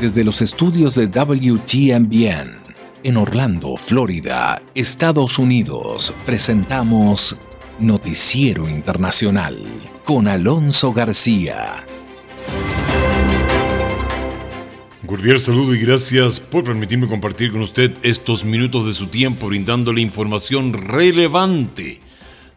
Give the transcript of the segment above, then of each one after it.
Desde los estudios de WTMBN en Orlando, Florida, Estados Unidos, presentamos Noticiero Internacional con Alonso García. Cordial saludo y gracias por permitirme compartir con usted estos minutos de su tiempo brindándole información relevante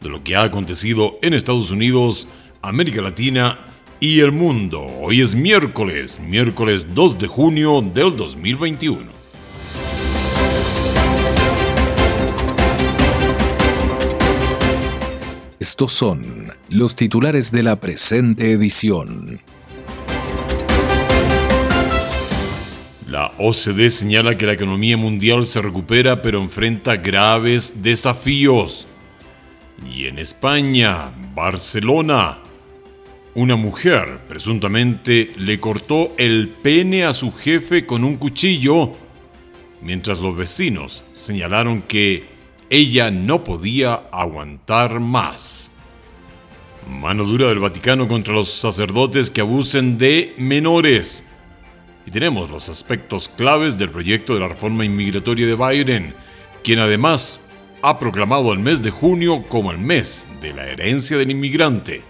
de lo que ha acontecido en Estados Unidos, América Latina y el mundo. Hoy es miércoles, miércoles 2 de junio del 2021. Estos son los titulares de la presente edición. La OCDE señala que la economía mundial se recupera pero enfrenta graves desafíos. Y en España, Barcelona, una mujer presuntamente le cortó el pene a su jefe con un cuchillo, mientras los vecinos señalaron que ella no podía aguantar más. Mano dura del Vaticano contra los sacerdotes que abusen de menores. Y tenemos los aspectos claves del proyecto de la reforma inmigratoria de Biden, quien además ha proclamado el mes de junio como el mes de la herencia del inmigrante.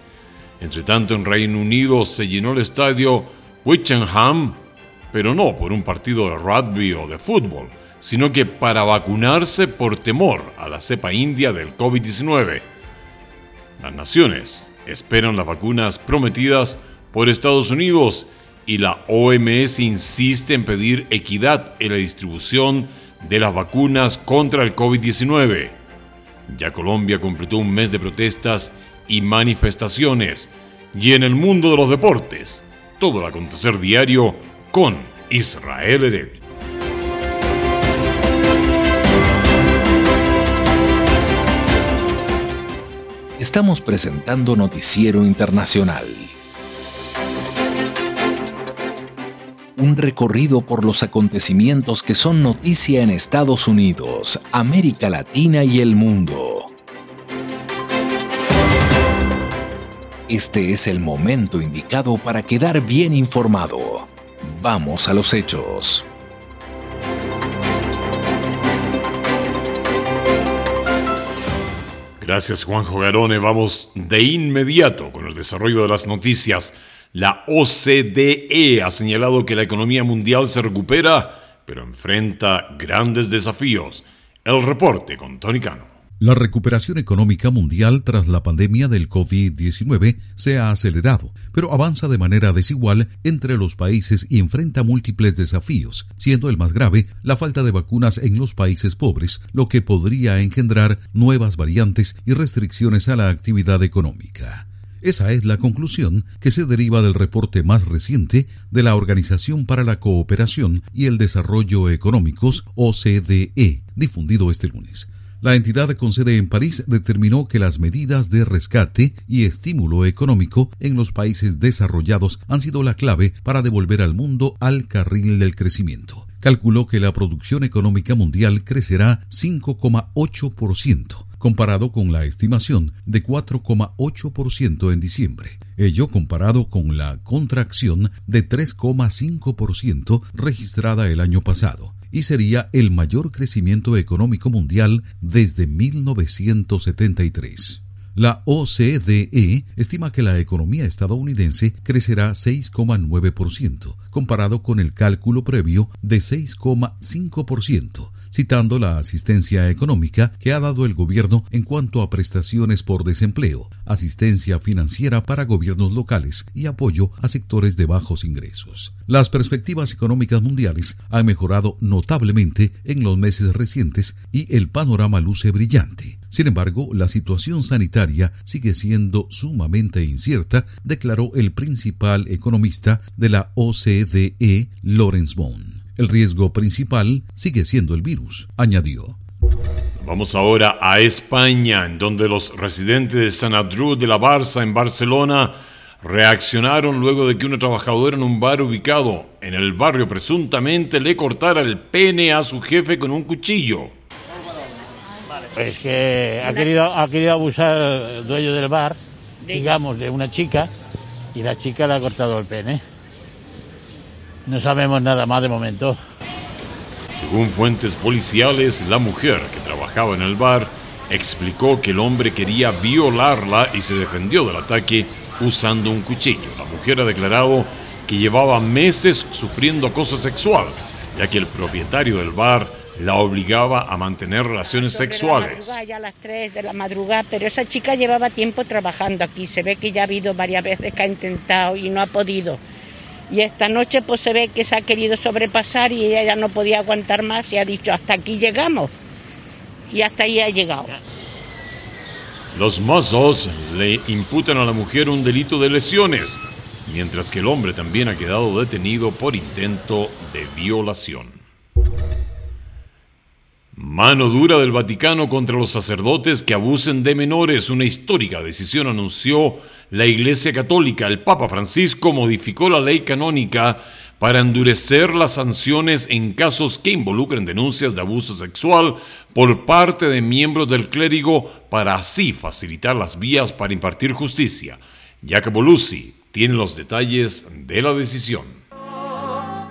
Entre tanto, en Reino Unido se llenó el estadio Wickenham, pero no por un partido de rugby o de fútbol, sino que para vacunarse por temor a la cepa india del COVID-19. Las naciones esperan las vacunas prometidas por Estados Unidos y la OMS insiste en pedir equidad en la distribución de las vacunas contra el COVID-19. Ya Colombia completó un mes de protestas y manifestaciones. Y en el mundo de los deportes, todo el acontecer diario con Israel Heredia. Estamos presentando Noticiero Internacional. Un recorrido por los acontecimientos que son noticia en Estados Unidos, América Latina y el mundo. Este es el momento indicado para quedar bien informado. Vamos a los hechos. Gracias Juanjo Garone. Vamos de inmediato con el desarrollo de las noticias. La OCDE ha señalado que la economía mundial se recupera, pero enfrenta grandes desafíos. El reporte con Tony Cano. La recuperación económica mundial tras la pandemia del COVID-19 se ha acelerado, pero avanza de manera desigual entre los países y enfrenta múltiples desafíos, siendo el más grave la falta de vacunas en los países pobres, lo que podría engendrar nuevas variantes y restricciones a la actividad económica. Esa es la conclusión que se deriva del reporte más reciente de la Organización para la Cooperación y el Desarrollo Económicos, OCDE, difundido este lunes. La entidad con sede en París determinó que las medidas de rescate y estímulo económico en los países desarrollados han sido la clave para devolver al mundo al carril del crecimiento. Calculó que la producción económica mundial crecerá 5,8%, comparado con la estimación de 4,8% en diciembre, ello comparado con la contracción de 3,5% registrada el año pasado y sería el mayor crecimiento económico mundial desde 1973. La OCDE estima que la economía estadounidense crecerá 6,9%, comparado con el cálculo previo de 6,5%, citando la asistencia económica que ha dado el gobierno en cuanto a prestaciones por desempleo, asistencia financiera para gobiernos locales y apoyo a sectores de bajos ingresos. Las perspectivas económicas mundiales han mejorado notablemente en los meses recientes y el panorama luce brillante. Sin embargo, la situación sanitaria sigue siendo sumamente incierta, declaró el principal economista de la OCDE, Lawrence Bone. El riesgo principal sigue siendo el virus, añadió. Vamos ahora a España, en donde los residentes de San Adrú de la Barça en Barcelona reaccionaron luego de que una trabajadora en un bar ubicado en el barrio presuntamente le cortara el pene a su jefe con un cuchillo. Es que ha querido, ha querido abusar el dueño del bar, digamos, de una chica, y la chica le ha cortado el pene. No sabemos nada más de momento. Según fuentes policiales, la mujer que trabajaba en el bar explicó que el hombre quería violarla y se defendió del ataque usando un cuchillo. La mujer ha declarado que llevaba meses sufriendo acoso sexual, ya que el propietario del bar la obligaba a mantener relaciones sexuales. ya a las 3 de la madrugada, pero esa chica llevaba tiempo trabajando aquí. Se ve que ya ha habido varias veces que ha intentado y no ha podido. Y esta noche pues se ve que se ha querido sobrepasar y ella ya no podía aguantar más y ha dicho hasta aquí llegamos. Y hasta ahí ha llegado. Los mozos le imputan a la mujer un delito de lesiones, mientras que el hombre también ha quedado detenido por intento de violación. Mano dura del Vaticano contra los sacerdotes que abusen de menores. Una histórica decisión anunció la Iglesia Católica. El Papa Francisco modificó la ley canónica para endurecer las sanciones en casos que involucren denuncias de abuso sexual por parte de miembros del clérigo para así facilitar las vías para impartir justicia. Jacopo Luzzi tiene los detalles de la decisión.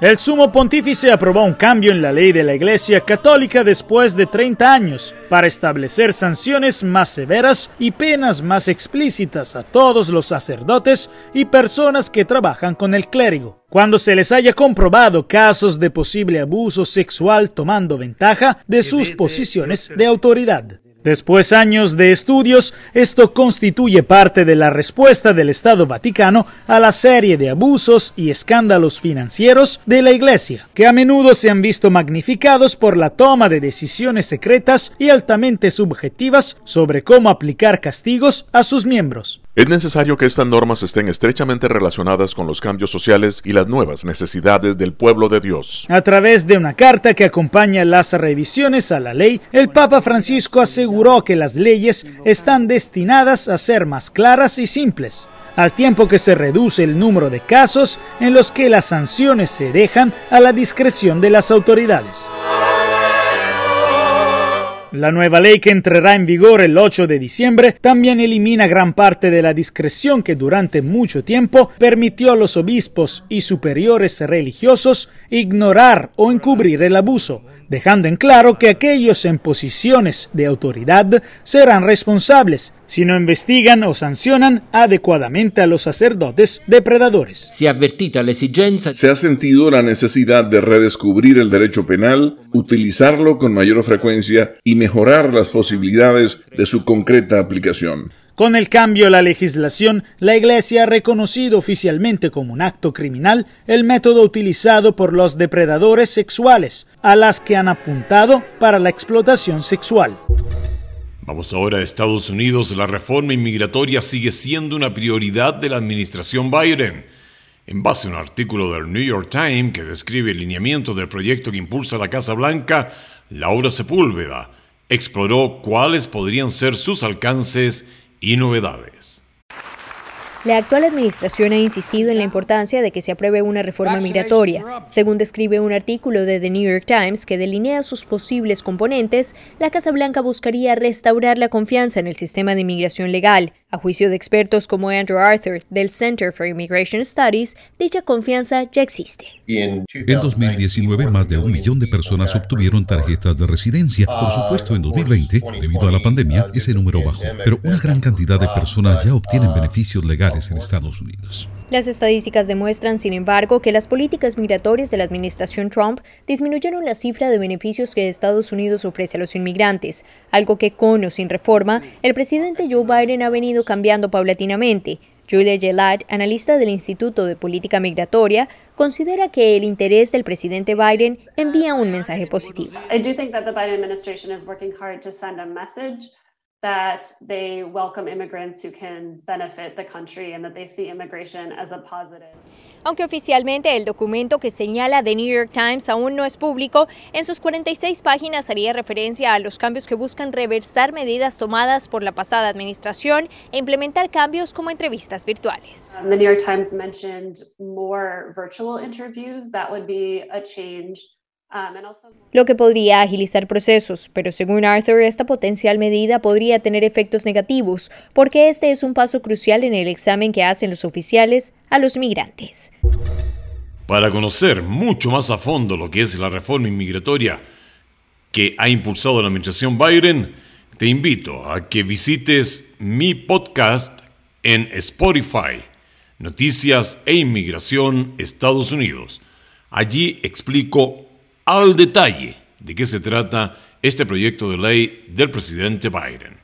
El sumo pontífice aprobó un cambio en la ley de la Iglesia Católica después de 30 años para establecer sanciones más severas y penas más explícitas a todos los sacerdotes y personas que trabajan con el clérigo. Cuando se les haya comprobado casos de posible abuso sexual tomando ventaja de sus posiciones de autoridad. Después años de estudios, esto constituye parte de la respuesta del Estado Vaticano a la serie de abusos y escándalos financieros de la Iglesia, que a menudo se han visto magnificados por la toma de decisiones secretas y altamente subjetivas sobre cómo aplicar castigos a sus miembros. Es necesario que estas normas estén estrechamente relacionadas con los cambios sociales y las nuevas necesidades del pueblo de Dios. A través de una carta que acompaña las revisiones a la ley, el Papa Francisco aseguró que las leyes están destinadas a ser más claras y simples, al tiempo que se reduce el número de casos en los que las sanciones se dejan a la discreción de las autoridades. La nueva ley que entrará en vigor el 8 de diciembre también elimina gran parte de la discreción que durante mucho tiempo permitió a los obispos y superiores religiosos ignorar o encubrir el abuso, dejando en claro que aquellos en posiciones de autoridad serán responsables si no investigan o sancionan adecuadamente a los sacerdotes depredadores. Se ha la exigencia. Se ha sentido la necesidad de redescubrir el derecho penal, utilizarlo con mayor frecuencia y mejorar las posibilidades de su concreta aplicación. Con el cambio a la legislación, la Iglesia ha reconocido oficialmente como un acto criminal el método utilizado por los depredadores sexuales, a las que han apuntado para la explotación sexual. Vamos ahora a Estados Unidos. La reforma inmigratoria sigue siendo una prioridad de la administración Biden. En base a un artículo del New York Times que describe el lineamiento del proyecto que impulsa la Casa Blanca, Laura Sepúlveda exploró cuáles podrían ser sus alcances y novedades. La actual administración ha insistido en la importancia de que se apruebe una reforma migratoria. Según describe un artículo de The New York Times que delinea sus posibles componentes, la Casa Blanca buscaría restaurar la confianza en el sistema de inmigración legal. A juicio de expertos como Andrew Arthur del Center for Immigration Studies, dicha confianza ya existe. En 2019, más de un millón de personas obtuvieron tarjetas de residencia. Por supuesto, en 2020, debido a la pandemia, ese número bajó, pero una gran cantidad de personas ya obtienen beneficios legales en Estados Unidos. Las estadísticas demuestran, sin embargo, que las políticas migratorias de la administración Trump disminuyeron la cifra de beneficios que Estados Unidos ofrece a los inmigrantes, algo que con o sin reforma, el presidente Joe Biden ha venido cambiando paulatinamente. Julia Gillard, analista del Instituto de Política Migratoria, considera que el interés del presidente Biden envía un mensaje positivo. that they welcome immigrants who can benefit the country and that they see immigration as a positive. Aunque oficialmente el documento que señala The New York Times aún no es público, en sus 46 páginas haría referencia a los cambios que buscan reversar medidas tomadas por la pasada administración e implementar cambios como entrevistas virtuales. The New York Times mentioned more virtual interviews. That would be a change Um, Lo que podría agilizar procesos, pero según Arthur, esta potencial medida podría tener efectos negativos, porque este es un paso crucial en el examen que hacen los oficiales a los migrantes. Para conocer mucho más a fondo lo que es la reforma inmigratoria que ha impulsado la administración Biden, te invito a que visites mi podcast en Spotify, Noticias e Inmigración Estados Unidos. Allí explico al detalle de qué se trata este proyecto de ley del presidente Biden.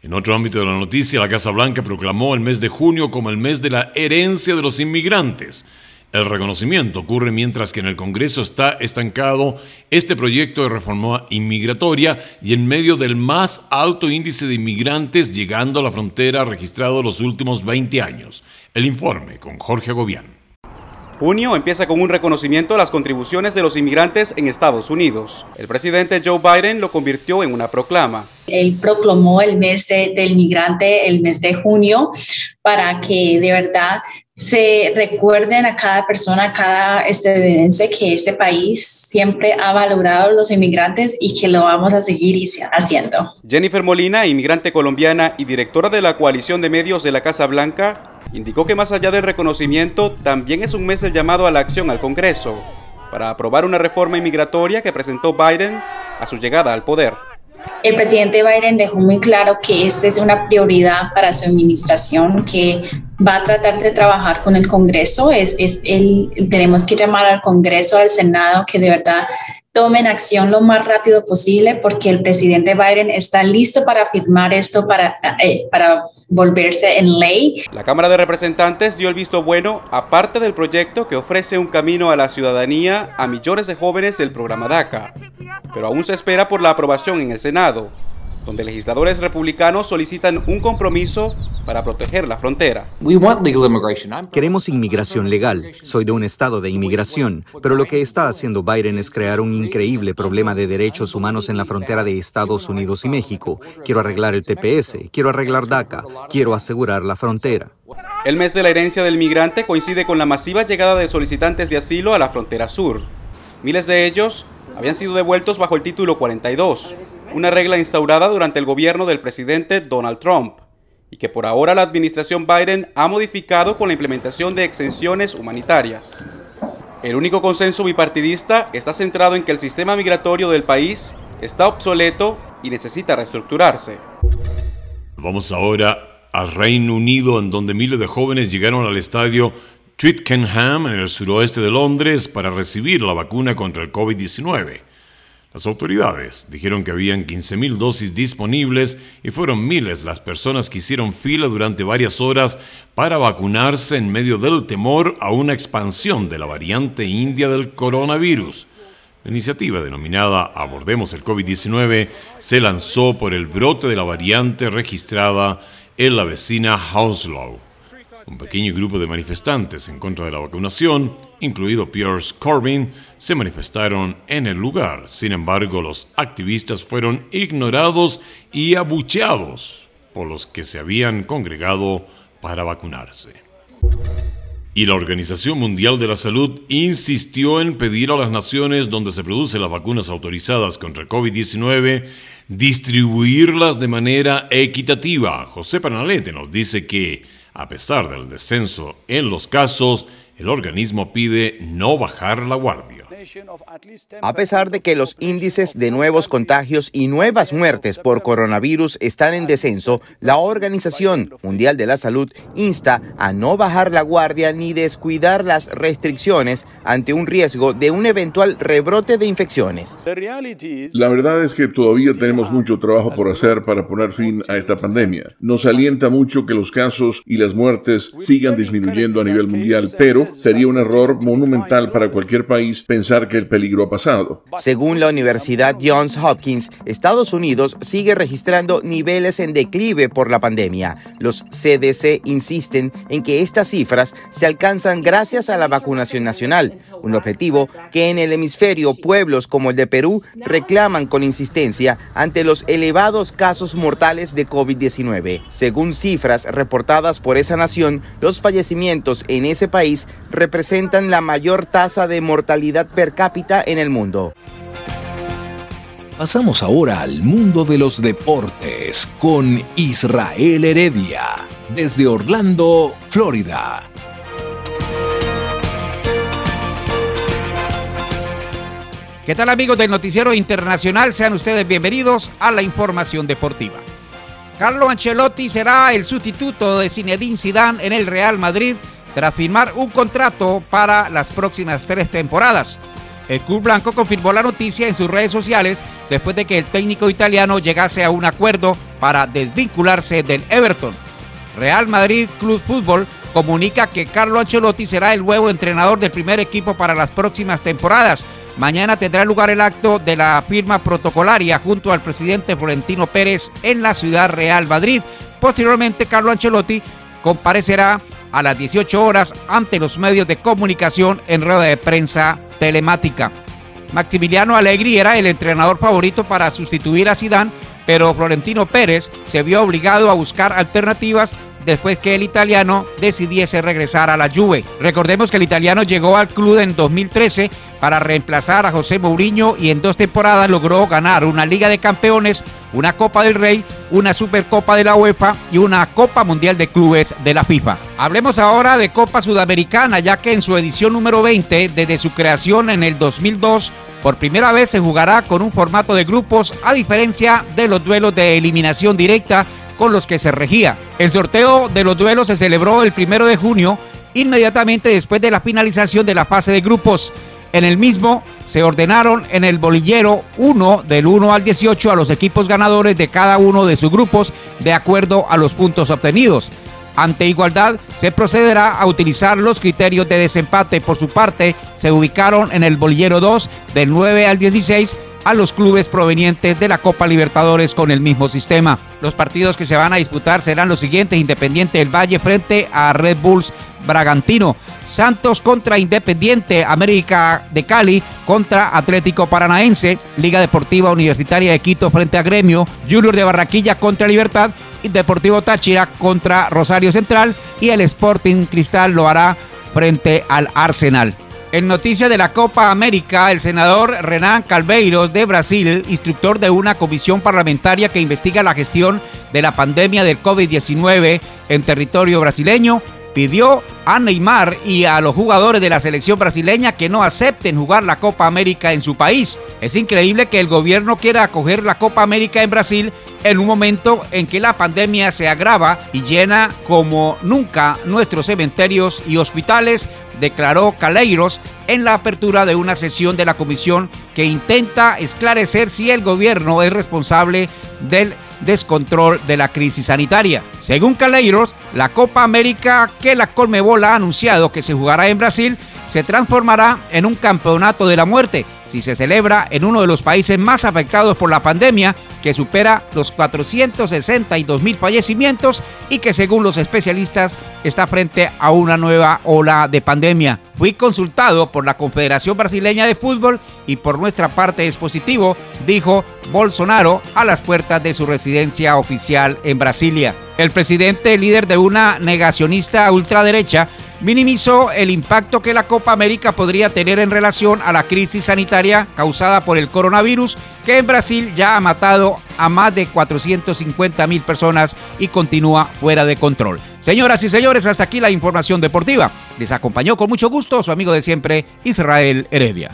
En otro ámbito de la noticia, la Casa Blanca proclamó el mes de junio como el mes de la herencia de los inmigrantes. El reconocimiento ocurre mientras que en el Congreso está estancado este proyecto de reforma inmigratoria y en medio del más alto índice de inmigrantes llegando a la frontera registrado los últimos 20 años. El informe con Jorge Agobián. Junio empieza con un reconocimiento a las contribuciones de los inmigrantes en Estados Unidos. El presidente Joe Biden lo convirtió en una proclama. Él proclamó el mes del migrante, el mes de junio, para que de verdad se recuerden a cada persona, a cada estadounidense que este país siempre ha valorado a los inmigrantes y que lo vamos a seguir haciendo. Jennifer Molina, inmigrante colombiana y directora de la coalición de medios de la Casa Blanca, indicó que más allá del reconocimiento, también es un mes el llamado a la acción al Congreso para aprobar una reforma inmigratoria que presentó Biden a su llegada al poder. El presidente Biden dejó muy claro que esta es una prioridad para su administración, que va a tratar de trabajar con el Congreso. Es, es el, tenemos que llamar al Congreso, al Senado, que de verdad tomen acción lo más rápido posible porque el presidente Biden está listo para firmar esto para, eh, para volverse en ley. La Cámara de Representantes dio el visto bueno, aparte del proyecto que ofrece un camino a la ciudadanía a millones de jóvenes del programa DACA, pero aún se espera por la aprobación en el Senado donde legisladores republicanos solicitan un compromiso para proteger la frontera. Queremos inmigración legal. Soy de un estado de inmigración, pero lo que está haciendo Biden es crear un increíble problema de derechos humanos en la frontera de Estados Unidos y México. Quiero arreglar el TPS, quiero arreglar DACA, quiero asegurar la frontera. El mes de la herencia del migrante coincide con la masiva llegada de solicitantes de asilo a la frontera sur. Miles de ellos habían sido devueltos bajo el título 42 una regla instaurada durante el gobierno del presidente Donald Trump y que por ahora la administración Biden ha modificado con la implementación de exenciones humanitarias. El único consenso bipartidista está centrado en que el sistema migratorio del país está obsoleto y necesita reestructurarse. Vamos ahora al Reino Unido, en donde miles de jóvenes llegaron al estadio Twickenham, en el suroeste de Londres, para recibir la vacuna contra el COVID-19. Las autoridades dijeron que habían 15.000 dosis disponibles y fueron miles las personas que hicieron fila durante varias horas para vacunarse en medio del temor a una expansión de la variante india del coronavirus. La iniciativa denominada Abordemos el COVID-19 se lanzó por el brote de la variante registrada en la vecina Hounslow. Un pequeño grupo de manifestantes en contra de la vacunación, incluido Pierce Corbyn, se manifestaron en el lugar. Sin embargo, los activistas fueron ignorados y abucheados por los que se habían congregado para vacunarse. Y la Organización Mundial de la Salud insistió en pedir a las naciones donde se producen las vacunas autorizadas contra el COVID-19 distribuirlas de manera equitativa. José Panalete nos dice que a pesar del descenso en los casos, el organismo pide no bajar la guardia. A pesar de que los índices de nuevos contagios y nuevas muertes por coronavirus están en descenso, la Organización Mundial de la Salud insta a no bajar la guardia ni descuidar las restricciones ante un riesgo de un eventual rebrote de infecciones. La verdad es que todavía tenemos mucho trabajo por hacer para poner fin a esta pandemia. Nos alienta mucho que los casos y las muertes sigan disminuyendo a nivel mundial, pero sería un error monumental para cualquier país pensar que el peligro ha pasado. Según la Universidad Johns Hopkins, Estados Unidos sigue registrando niveles en declive por la pandemia. Los CDC insisten en que estas cifras se alcanzan gracias a la vacunación nacional, un objetivo que en el hemisferio pueblos como el de Perú reclaman con insistencia ante los elevados casos mortales de COVID-19. Según cifras reportadas por esa nación, los fallecimientos en ese país representan la mayor tasa de mortalidad per cápita en el mundo. Pasamos ahora al mundo de los deportes con Israel Heredia, desde Orlando, Florida. ¿Qué tal amigos del Noticiero Internacional? Sean ustedes bienvenidos a la información deportiva. Carlo Ancelotti será el sustituto de Zinedine Zidane en el Real Madrid tras firmar un contrato para las próximas tres temporadas. El club blanco confirmó la noticia en sus redes sociales después de que el técnico italiano llegase a un acuerdo para desvincularse del Everton. Real Madrid Club Fútbol comunica que Carlo Ancelotti será el nuevo entrenador del primer equipo para las próximas temporadas, Mañana tendrá lugar el acto de la firma protocolaria junto al presidente Florentino Pérez en la Ciudad Real Madrid. Posteriormente, Carlo Ancelotti comparecerá a las 18 horas ante los medios de comunicación en rueda de prensa telemática. Maximiliano Allegri era el entrenador favorito para sustituir a Zidane, pero Florentino Pérez se vio obligado a buscar alternativas después que el italiano decidiese regresar a la Juve. Recordemos que el italiano llegó al club en 2013 para reemplazar a José Mourinho y en dos temporadas logró ganar una Liga de Campeones, una Copa del Rey, una Supercopa de la UEFA y una Copa Mundial de Clubes de la FIFA. Hablemos ahora de Copa Sudamericana, ya que en su edición número 20, desde su creación en el 2002, por primera vez se jugará con un formato de grupos a diferencia de los duelos de eliminación directa con los que se regía. El sorteo de los duelos se celebró el primero de junio, inmediatamente después de la finalización de la fase de grupos. En el mismo se ordenaron en el bolillero 1 del 1 al 18 a los equipos ganadores de cada uno de sus grupos de acuerdo a los puntos obtenidos. Ante igualdad, se procederá a utilizar los criterios de desempate. Por su parte, se ubicaron en el bolillero 2 del 9 al 16 a los clubes provenientes de la Copa Libertadores con el mismo sistema. Los partidos que se van a disputar serán los siguientes: Independiente del Valle frente a Red Bulls Bragantino, Santos contra Independiente, América de Cali contra Atlético Paranaense, Liga Deportiva Universitaria de Quito frente a Gremio, Junior de Barranquilla contra Libertad, Deportivo Táchira contra Rosario Central. Y el Sporting Cristal lo hará frente al Arsenal. En noticias de la Copa América, el senador Renan Calveiros de Brasil, instructor de una comisión parlamentaria que investiga la gestión de la pandemia del COVID-19 en territorio brasileño, pidió a Neymar y a los jugadores de la selección brasileña que no acepten jugar la Copa América en su país. Es increíble que el gobierno quiera acoger la Copa América en Brasil en un momento en que la pandemia se agrava y llena como nunca nuestros cementerios y hospitales declaró Caleiros en la apertura de una sesión de la comisión que intenta esclarecer si el gobierno es responsable del descontrol de la crisis sanitaria. Según Caleiros, la Copa América que la Colmebol ha anunciado que se jugará en Brasil se transformará en un campeonato de la muerte si se celebra en uno de los países más afectados por la pandemia, que supera los 462 mil fallecimientos y que según los especialistas está frente a una nueva ola de pandemia. Fui consultado por la Confederación Brasileña de Fútbol y por nuestra parte es positivo, dijo Bolsonaro a las puertas de su residencia oficial en Brasilia. El presidente, líder de una negacionista ultraderecha, minimizó el impacto que la Copa América podría tener en relación a la crisis sanitaria causada por el coronavirus, que en Brasil ya ha matado a más de 450 mil personas y continúa fuera de control. Señoras y señores, hasta aquí la información deportiva. Les acompañó con mucho gusto su amigo de siempre, Israel Heredia.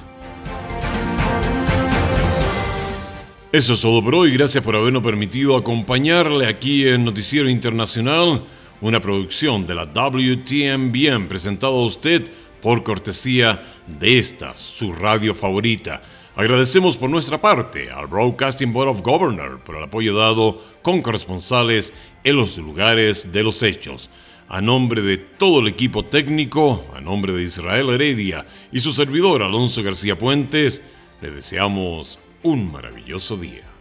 Eso es todo por hoy. Gracias por habernos permitido acompañarle aquí en Noticiero Internacional una producción de la WTMBM presentado a usted por cortesía de esta, su radio favorita. Agradecemos por nuestra parte al Broadcasting Board of Governors por el apoyo dado con corresponsales en los lugares de los hechos. A nombre de todo el equipo técnico, a nombre de Israel Heredia y su servidor Alonso García Puentes, le deseamos un maravilloso día.